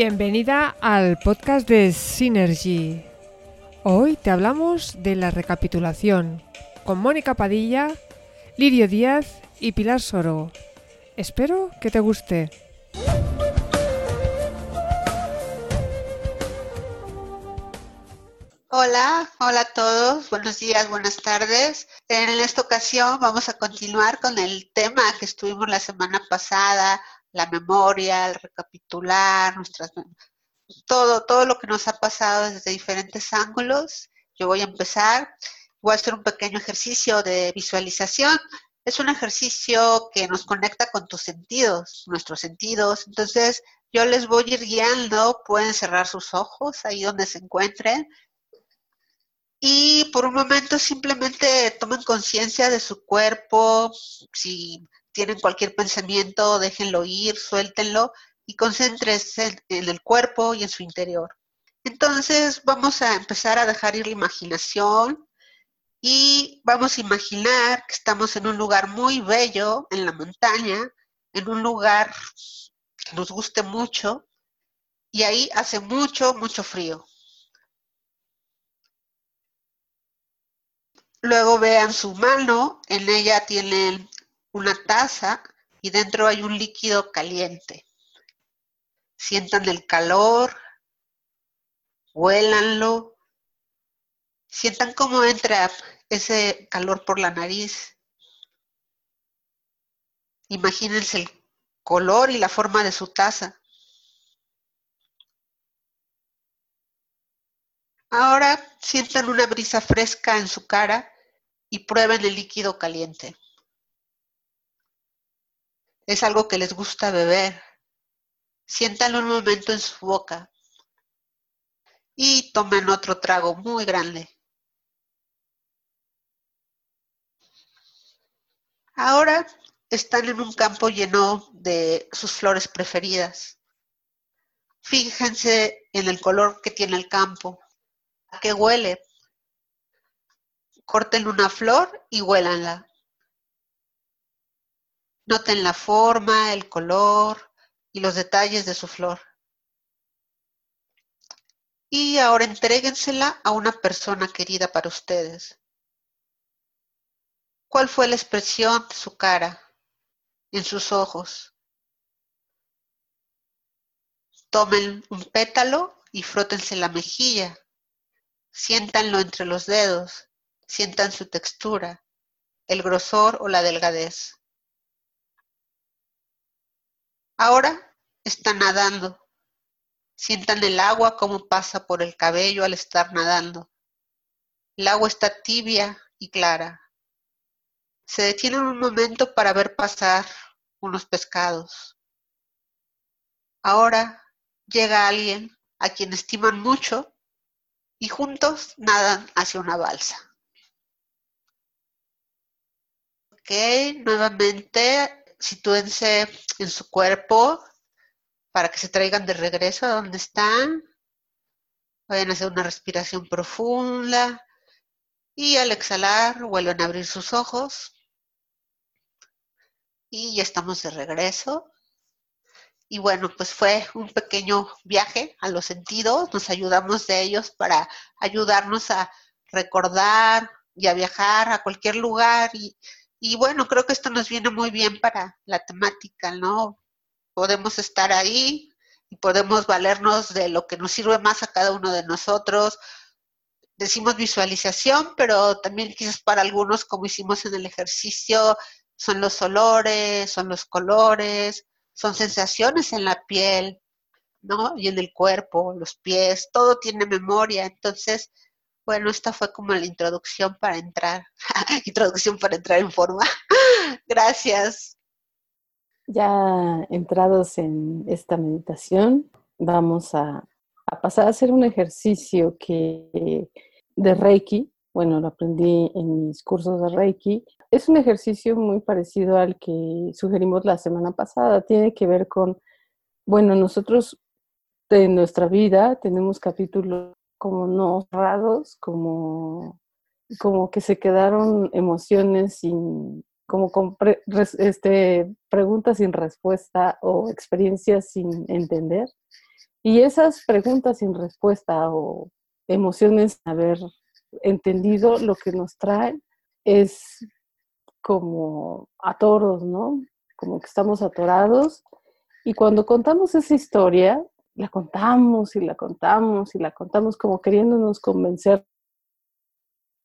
Bienvenida al podcast de Synergy. Hoy te hablamos de la recapitulación con Mónica Padilla, Lirio Díaz y Pilar Soro. Espero que te guste. Hola, hola a todos, buenos días, buenas tardes. En esta ocasión vamos a continuar con el tema que estuvimos la semana pasada, la memoria, el recapitular, nuestras todo, todo lo que nos ha pasado desde diferentes ángulos. Yo voy a empezar, voy a hacer un pequeño ejercicio de visualización. Es un ejercicio que nos conecta con tus sentidos, nuestros sentidos. Entonces, yo les voy a ir guiando, pueden cerrar sus ojos ahí donde se encuentren y por un momento simplemente tomen conciencia de su cuerpo, si tienen cualquier pensamiento, déjenlo ir, suéltenlo y concéntrense en el cuerpo y en su interior. Entonces vamos a empezar a dejar ir la imaginación y vamos a imaginar que estamos en un lugar muy bello, en la montaña, en un lugar que nos guste mucho y ahí hace mucho, mucho frío. Luego vean su mano, en ella tienen una taza y dentro hay un líquido caliente. Sientan el calor, huélanlo, sientan cómo entra ese calor por la nariz. Imagínense el color y la forma de su taza. Ahora sientan una brisa fresca en su cara y prueben el líquido caliente. Es algo que les gusta beber. Siéntanlo un momento en su boca y tomen otro trago muy grande. Ahora están en un campo lleno de sus flores preferidas. Fíjense en el color que tiene el campo. ¿A qué huele? Corten una flor y huélanla. Noten la forma, el color y los detalles de su flor. Y ahora entréguensela a una persona querida para ustedes. ¿Cuál fue la expresión de su cara, en sus ojos? Tomen un pétalo y frótense la mejilla Siéntanlo entre los dedos, sientan su textura, el grosor o la delgadez. Ahora están nadando. Sientan el agua como pasa por el cabello al estar nadando. El agua está tibia y clara. Se detienen un momento para ver pasar unos pescados. Ahora llega alguien a quien estiman mucho y juntos nadan hacia una balsa. Ok, nuevamente sitúense en su cuerpo para que se traigan de regreso a donde están. Vayan a hacer una respiración profunda y al exhalar vuelven a abrir sus ojos. Y ya estamos de regreso. Y bueno, pues fue un pequeño viaje a los sentidos, nos ayudamos de ellos para ayudarnos a recordar y a viajar a cualquier lugar. Y, y bueno, creo que esto nos viene muy bien para la temática, ¿no? Podemos estar ahí y podemos valernos de lo que nos sirve más a cada uno de nosotros. Decimos visualización, pero también quizás para algunos, como hicimos en el ejercicio, son los olores, son los colores, son sensaciones en la piel, ¿no? Y en el cuerpo, los pies, todo tiene memoria. Entonces, bueno, esta fue como la introducción para entrar, introducción para entrar en forma. Gracias. Ya entrados en esta meditación, vamos a, a, pasar a hacer un ejercicio que de Reiki, bueno, lo aprendí en mis cursos de Reiki, es un ejercicio muy parecido al que sugerimos la semana pasada. Tiene que ver con, bueno, nosotros en nuestra vida tenemos capítulos como no cerrados, como, como que se quedaron emociones sin, como con este, preguntas sin respuesta o experiencias sin entender. Y esas preguntas sin respuesta o emociones, haber entendido lo que nos traen, es como atoros, ¿no? Como que estamos atorados. Y cuando contamos esa historia, la contamos y la contamos y la contamos como queriéndonos convencer.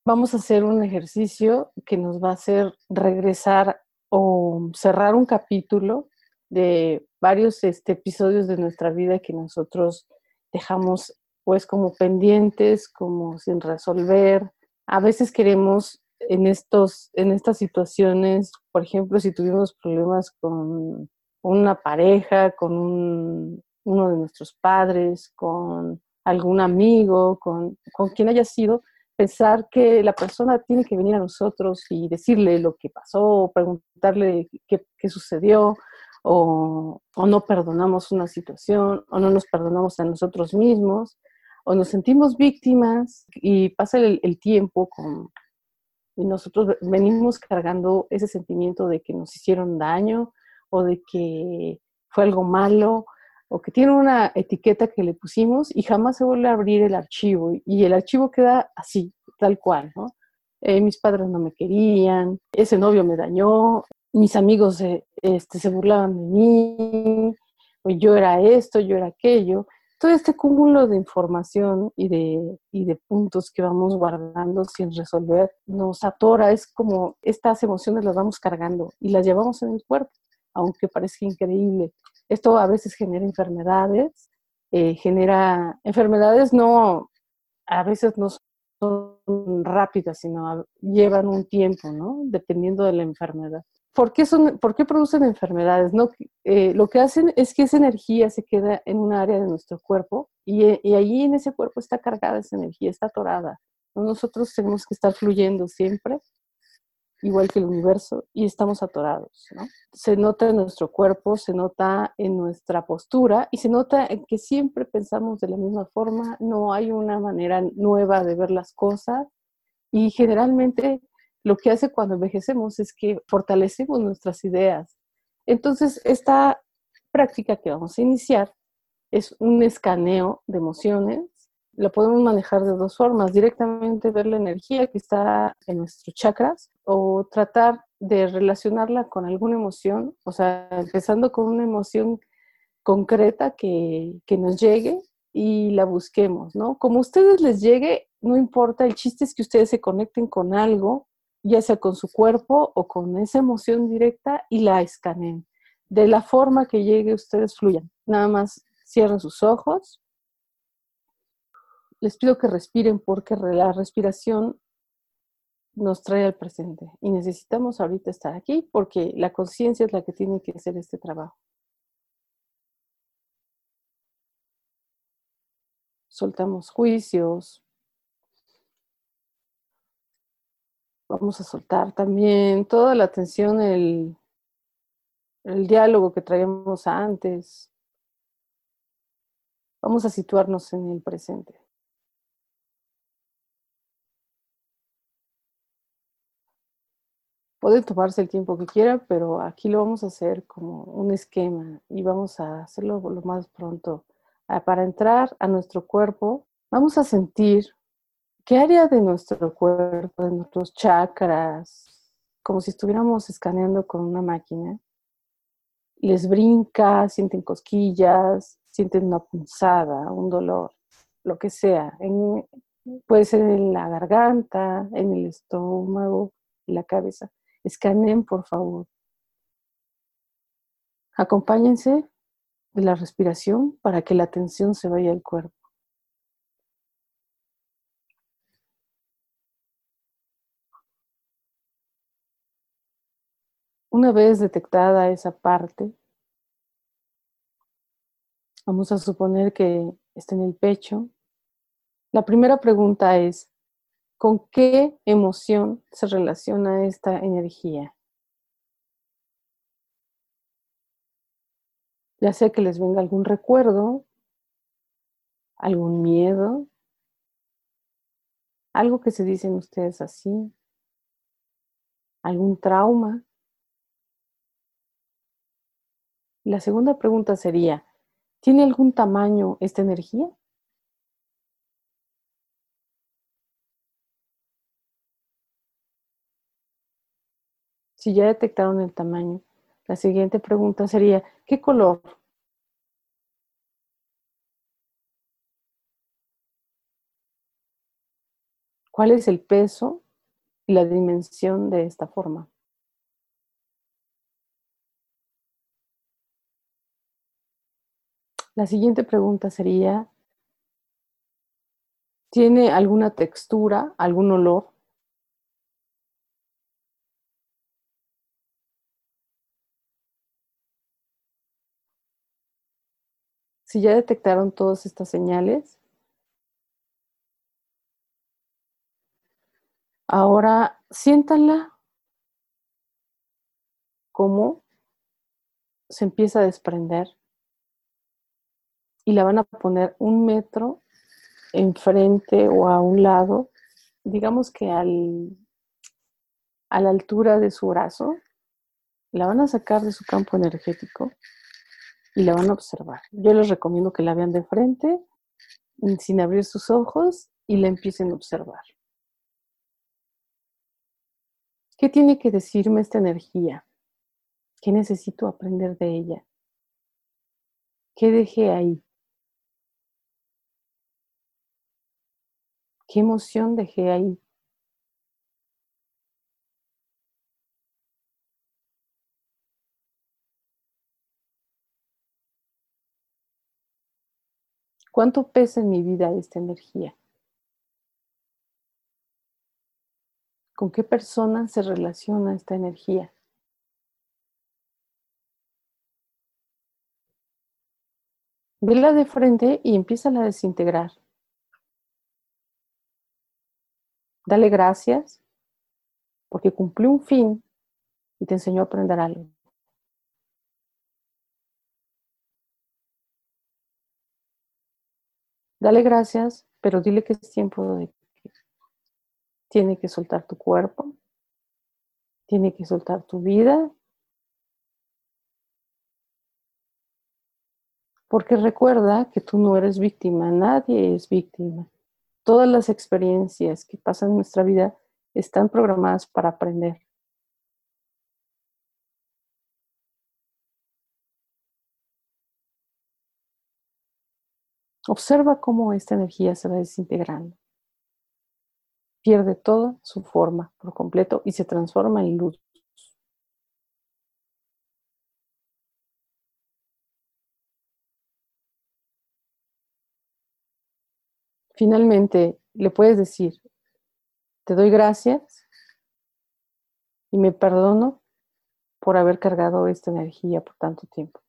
Vamos a hacer un ejercicio que nos va a hacer regresar o cerrar un capítulo de varios este, episodios de nuestra vida que nosotros dejamos pues como pendientes, como sin resolver. A veces queremos en, estos, en estas situaciones, por ejemplo, si tuvimos problemas con una pareja, con uno de nuestros padres, con algún amigo, con, con quien haya sido, pensar que la persona tiene que venir a nosotros y decirle lo que pasó, preguntarle qué, qué sucedió, o, o, no perdonamos una situación, o no nos perdonamos a nosotros mismos, o nos sentimos víctimas y pasa el, tiempo con, y nosotros venimos cargando ese sentimiento de que nos hicieron daño o de que fue algo malo o que tiene una etiqueta que le pusimos y jamás se vuelve a abrir el archivo y el archivo queda así, tal cual, ¿no? Eh, mis padres no me querían, ese novio me dañó, mis amigos este, se burlaban de mí, o yo era esto, yo era aquello, todo este cúmulo de información y de, y de puntos que vamos guardando sin resolver nos atora, es como estas emociones las vamos cargando y las llevamos en el cuerpo, aunque parezca increíble. Esto a veces genera enfermedades, eh, genera enfermedades no, a veces no son rápidas, sino llevan un tiempo, ¿no? Dependiendo de la enfermedad. ¿Por qué, son, ¿Por qué producen enfermedades? No, eh, lo que hacen es que esa energía se queda en un área de nuestro cuerpo y, eh, y allí en ese cuerpo está cargada esa energía, está atorada. Nosotros tenemos que estar fluyendo siempre, igual que el universo, y estamos atorados. ¿no? Se nota en nuestro cuerpo, se nota en nuestra postura y se nota en que siempre pensamos de la misma forma, no hay una manera nueva de ver las cosas y generalmente lo que hace cuando envejecemos es que fortalecemos nuestras ideas. Entonces, esta práctica que vamos a iniciar es un escaneo de emociones. Lo podemos manejar de dos formas, directamente ver la energía que está en nuestros chakras o tratar de relacionarla con alguna emoción, o sea, empezando con una emoción concreta que, que nos llegue y la busquemos, ¿no? Como a ustedes les llegue, no importa, el chiste es que ustedes se conecten con algo ya sea con su cuerpo o con esa emoción directa y la escaneen. De la forma que llegue, ustedes fluyan. Nada más cierren sus ojos. Les pido que respiren porque la respiración nos trae al presente y necesitamos ahorita estar aquí porque la conciencia es la que tiene que hacer este trabajo. Soltamos juicios, Vamos a soltar también toda la atención, el, diálogo que traíamos antes. Vamos a situarnos en el presente. Puede tomarse el tiempo que quiera, pero aquí lo vamos a hacer como un esquema y vamos a hacerlo lo más pronto. Ah, para entrar a nuestro cuerpo, vamos a sentir ¿Qué área de nuestro cuerpo, de nuestros chakras, como si estuviéramos escaneando con una máquina, les brinca, sienten cosquillas, sienten una punzada, un dolor, lo que sea? puede ser en la garganta, en el estómago, en la cabeza. Escaneen, por favor. Acompáñense de la respiración para que la atención se vaya al cuerpo. Una vez detectada esa parte, vamos a suponer que está en el pecho. La primera pregunta es, ¿con qué emoción se relaciona esta energía? Ya sea que les venga algún recuerdo, algún miedo, algo que se dicen ustedes así, algún trauma. La segunda pregunta sería, ¿Tiene algún tamaño esta energía? Si ya detectaron el tamaño, la siguiente pregunta sería, ¿qué color? ¿Cuál es el peso y la dimensión de esta forma? La siguiente pregunta sería, ¿tiene alguna textura, algún olor? Si ya detectaron todas estas señales, ahora siéntanla cómo se empieza a desprender y la van a poner un metro enfrente o a un lado, digamos que al, a la altura de su brazo, la van a sacar de su campo energético y la van a observar. Yo les recomiendo que la vean de frente, sin abrir sus ojos y la empiecen a observar. ¿Qué tiene que decirme esta energía? ¿Qué necesito aprender de ella? ¿Qué dejé ahí? ¿Qué emoción dejé ahí? ¿Cuánto pesa en mi vida esta energía? ¿Con qué persona se relaciona esta energía? Vela de frente y empieza a desintegrar. Dale gracias porque cumplió un fin y te enseñó a aprender algo. Dale gracias, pero dile que es tiempo de que tiene que soltar tu cuerpo, tiene que soltar tu vida, porque recuerda que tú no eres víctima, nadie es víctima. Todas las experiencias que pasan en nuestra vida están programadas para aprender. Observa cómo esta energía se va desintegrando. Pierde toda su forma por completo y se transforma en luz. Finalmente, le puedes decir, te doy gracias y me perdono por haber cargado esta energía por tanto tiempo.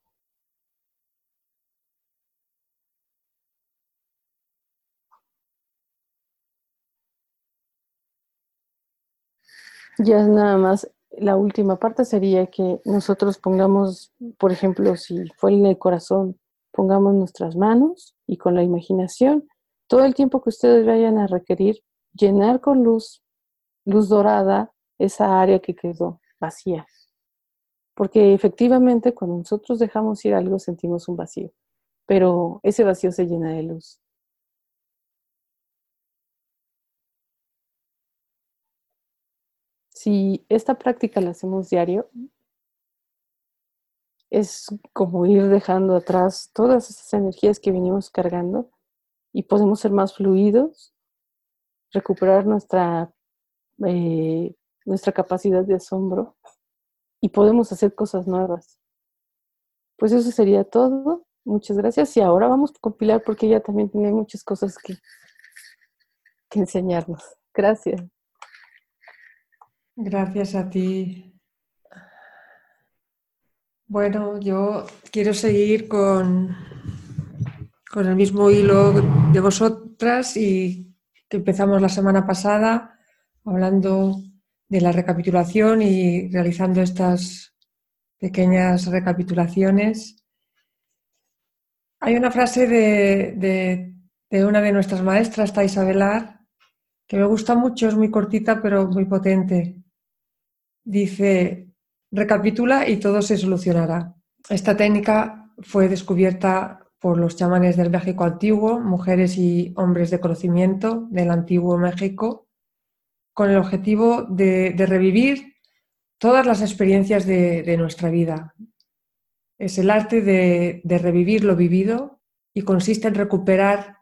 Ya nada más, la última parte sería que nosotros pongamos, por ejemplo, si fue en el corazón, pongamos nuestras manos y con la imaginación todo el tiempo que ustedes vayan a requerir llenar con luz, luz dorada, esa área que quedó vacía. Porque efectivamente cuando nosotros dejamos ir algo sentimos un vacío, pero ese vacío se llena de luz. Si esta práctica la hacemos diario, es como ir dejando atrás todas esas energías que venimos cargando y podemos ser más fluidos, recuperar nuestra, eh, nuestra capacidad de asombro y podemos hacer cosas nuevas. Pues eso sería todo. Muchas gracias. Y ahora vamos a compilar porque ella también tiene muchas cosas que, que enseñarnos. Gracias. Gracias a ti. Bueno, yo quiero seguir con, con el mismo hilo de vosotras y que empezamos la semana pasada hablando de la recapitulación y realizando estas pequeñas recapitulaciones. Hay una frase de, una de nuestras maestras, Thais Avelar, que me gusta mucho, es muy cortita pero muy potente. Dice, recapitula y todo se solucionará. Esta técnica fue descubierta por los chamanes del México antiguo, mujeres y hombres de conocimiento del antiguo México, con el objetivo de, revivir todas las experiencias de, nuestra vida. Es el arte de, revivir lo vivido y consiste en recuperar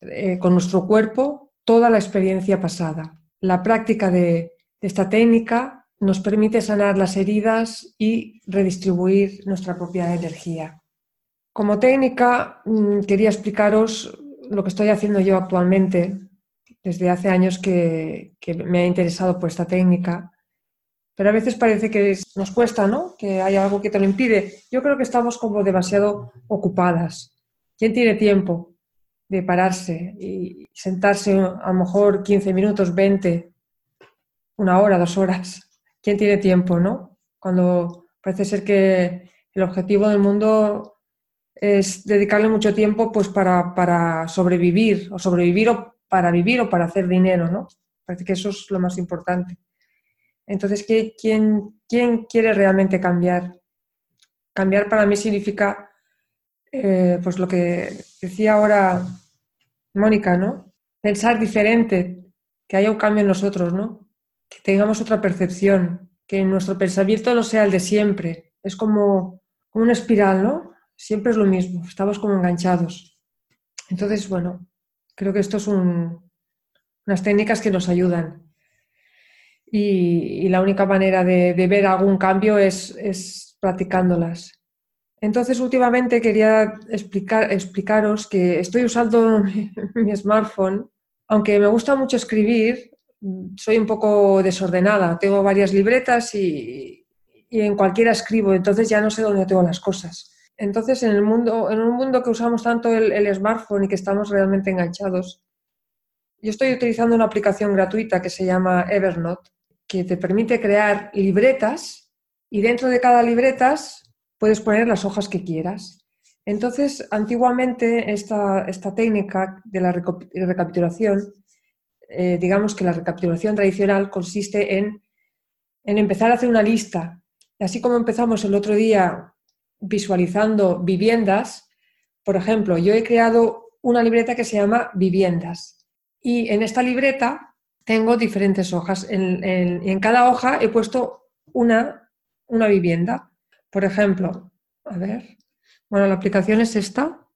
eh, con nuestro cuerpo toda la experiencia pasada. La práctica de esta técnica nos permite sanar las heridas y redistribuir nuestra propia energía. Como técnica, mm, quería explicaros lo que estoy haciendo yo actualmente. Desde hace años que, me ha interesado por esta técnica, pero a veces parece que nos cuesta, ¿no? Que hay algo que te lo impide. Yo creo que estamos como demasiado ocupadas. ¿Quién tiene tiempo de pararse y sentarse a lo mejor 15 minutos, 20, una hora, dos horas? ¿Quién tiene tiempo, no? Cuando parece ser que el objetivo del mundo es dedicarle mucho tiempo pues para, sobrevivir, o sobrevivir o para vivir o para hacer dinero, ¿no? Parece que eso es lo más importante. Entonces, ¿quién, quién quiere realmente cambiar? Cambiar para mí significa, eh, pues lo que decía ahora Mónica, ¿no? Pensar diferente, que haya un cambio en nosotros, ¿no? Que tengamos otra percepción, que nuestro pensamiento no sea el de siempre. Es como, como una espiral, ¿no? siempre es lo mismo, estamos como enganchados. Entonces, bueno, creo que esto son unas técnicas que nos ayudan. Y, la única manera de, ver algún cambio es, practicándolas. Entonces, últimamente quería explicar, explicaros que estoy usando mi, smartphone, aunque me gusta mucho escribir, soy un poco desordenada. Tengo varias libretas y, y en cualquiera escribo, entonces ya no sé dónde tengo las cosas. Entonces, en, el mundo, en un mundo que usamos tanto el, smartphone y que estamos realmente enganchados, yo estoy utilizando una aplicación gratuita que se llama Evernote, que te permite crear libretas y dentro de cada libretas puedes poner las hojas que quieras. Entonces, antiguamente esta técnica de la recapitulación, eh, digamos que la recapitulación tradicional consiste en, en empezar a hacer una lista. Así como empezamos el otro día visualizando viviendas, por ejemplo, yo he creado una libreta que se llama viviendas y en esta libreta tengo diferentes hojas. En, en, cada hoja he puesto una, una vivienda. Por ejemplo, a ver, bueno, la aplicación es esta,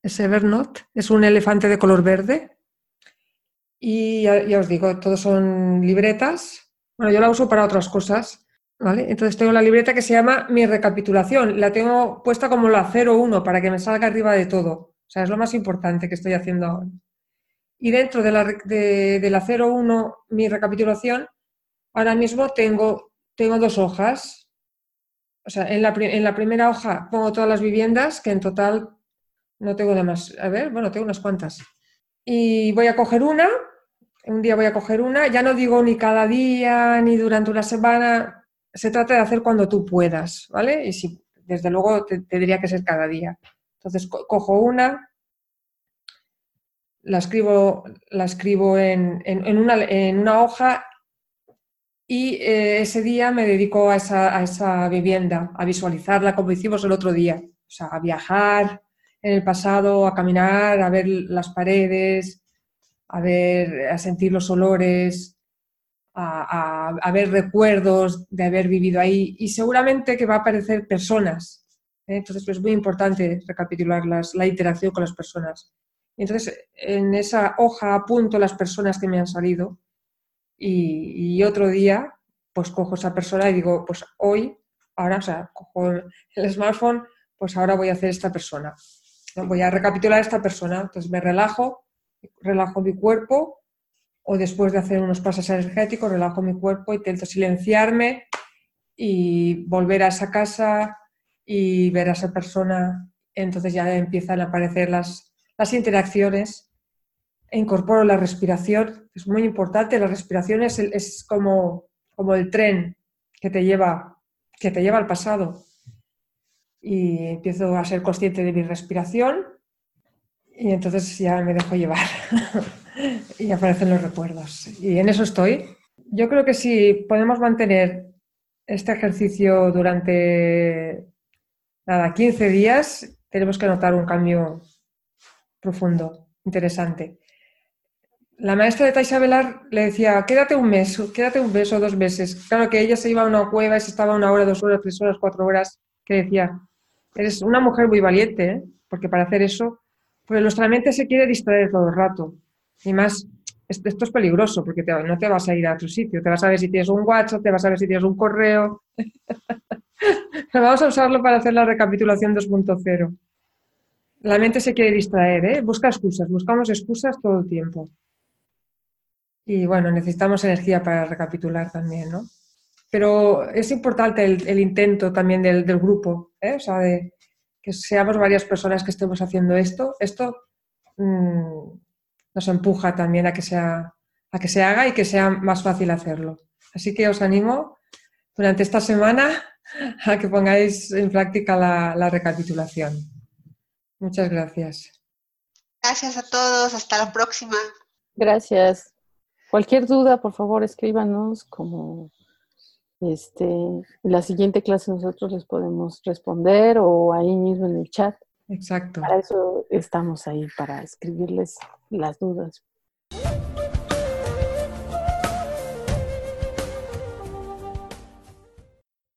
es Evernote, es un elefante de color verde y ya os digo, todos son libretas. Bueno, yo la uso para otras cosas, entonces tengo la libreta que se llama mi recapitulación. La tengo puesta como la 01 para que me salga arriba de todo. O sea, es lo más importante que estoy haciendo ahora. Y dentro de la, de, la 01, mi recapitulación, ahora mismo tengo, tengo dos hojas. O sea, en la, en la primera hoja pongo todas las viviendas, que en total no tengo de más. A ver, bueno, tengo unas cuantas. Y voy a coger una, un día voy a coger una, ya no digo ni cada día, ni durante una semana, se trata de hacer cuando tú puedas, ¿vale? Y si, desde luego, tendría que ser cada día. Entonces, cojo una, la escribo, la escribo en, una, hoja y eh, ese día me dedico a esa, a esa, vivienda, a visualizarla como hicimos el otro día. O sea, a viajar en el pasado, a caminar, a ver las paredes, a ver, a sentir los olores, a, ver recuerdos de haber vivido ahí y seguramente que va a aparecer personas. ¿eh? Entonces pues, es muy importante recapitular la interacción con las personas. Entonces en esa hoja apunto las personas que me han salido y, otro día pues cojo esa persona y digo, pues hoy, ahora, o sea, cojo el smartphone, pues ahora voy a hacer esta persona. Voy a recapitular esta persona. Entonces me relajo, relajo mi cuerpo o después de hacer unos pasos energéticos, relajo mi cuerpo, intento silenciarme y volver a esa casa y ver a esa persona. Entonces ya empiezan a aparecer las, las interacciones. E incorporo la respiración, es muy importante. La respiración es, es como, como el tren que te, lleva, que te lleva al pasado. Y empiezo a ser consciente de mi respiración y entonces ya me dejo llevar. y aparecen los recuerdos. Y en eso estoy. Yo creo que si podemos mantener este ejercicio durante nada, 15 días, tenemos que notar un cambio profundo, interesante. La maestra de Taisa Velar le decía, quédate un mes, quédate un mes o dos meses. Claro que ella se iba a una cueva y se estaba una hora, dos horas, tres horas, cuatro horas, que decía, eres una mujer muy valiente, ¿eh? porque para hacer eso, pues nuestra mente se quiere distraer todo el rato. Y más, esto, es peligroso, porque no te vas a ir a otro sitio, te vas a ver si tienes un WhatsApp, te vas a ver si tienes un correo. Vamos a usarlo para hacer la recapitulación 2.0. La mente se quiere distraer, ¿eh? busca excusas, buscamos excusas todo el tiempo. Y bueno, necesitamos energía para recapitular también, ¿no? Pero es importante el, intento también del, grupo, ¿eh? o sea, de que seamos varias personas que estemos haciendo esto. Esto mm, nos empuja también a que, sea, a que se haga y que sea más fácil hacerlo. Así que os animo durante esta semana a que pongáis en práctica la, recapitulación. Muchas gracias. Gracias a todos. Hasta la próxima. Gracias. Cualquier duda, por favor, escríbanos como este, la siguiente clase nosotros les podemos responder o ahí mismo en el chat. Exacto. Para eso estamos ahí, para escribirles las dudas.